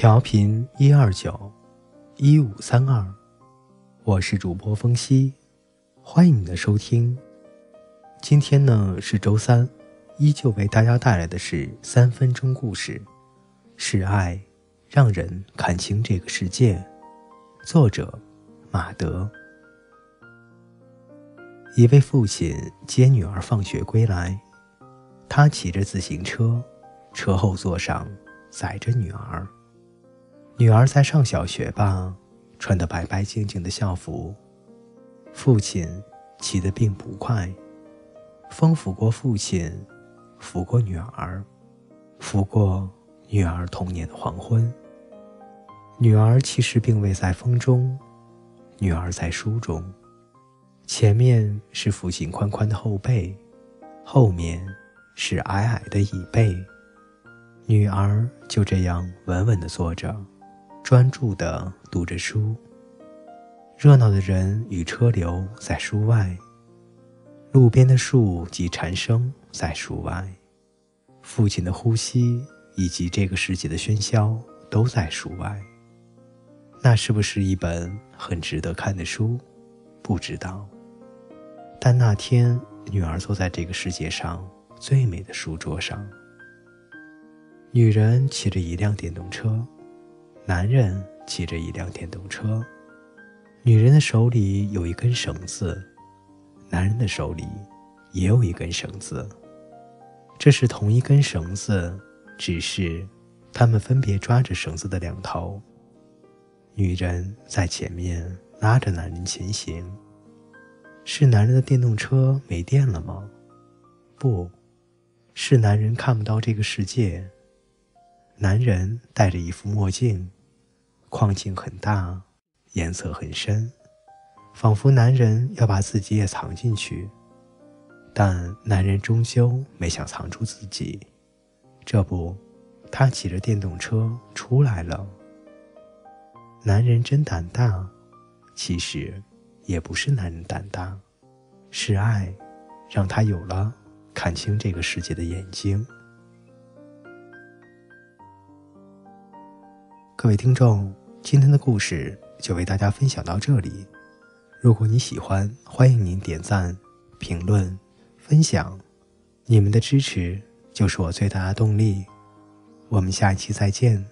调频一二九一五三二，我是主播风夕，欢迎你的收听。今天呢是周三，依旧为大家带来的是三分钟故事，是爱让人看清这个世界。作者马德。一位父亲接女儿放学归来，他骑着自行车，车后座上载着女儿。女儿在上小学吧，穿的白白净净的校服。父亲骑得并不快，风拂过父亲，拂过女儿，拂过女儿童年的黄昏。女儿其实并未在风中，女儿在书中。前面是父亲宽宽的后背，后面是矮矮的椅背。女儿就这样稳稳地坐着。专注地读着书。热闹的人与车流在书外，路边的树及蝉声在树外，父亲的呼吸以及这个世界的喧嚣都在书外。那是不是一本很值得看的书？不知道。但那天，女儿坐在这个世界上最美的书桌上。女人骑着一辆电动车。男人骑着一辆电动车，女人的手里有一根绳子，男人的手里也有一根绳子。这是同一根绳子，只是他们分别抓着绳子的两头。女人在前面拉着男人前行。是男人的电动车没电了吗？不，是男人看不到这个世界。男人戴着一副墨镜。框镜很大，颜色很深，仿佛男人要把自己也藏进去，但男人终究没想藏住自己。这不，他骑着电动车出来了。男人真胆大，其实也不是男人胆大，是爱让他有了看清这个世界的眼睛。各位听众，今天的故事就为大家分享到这里。如果你喜欢，欢迎您点赞、评论、分享，你们的支持就是我最大的动力。我们下一期再见。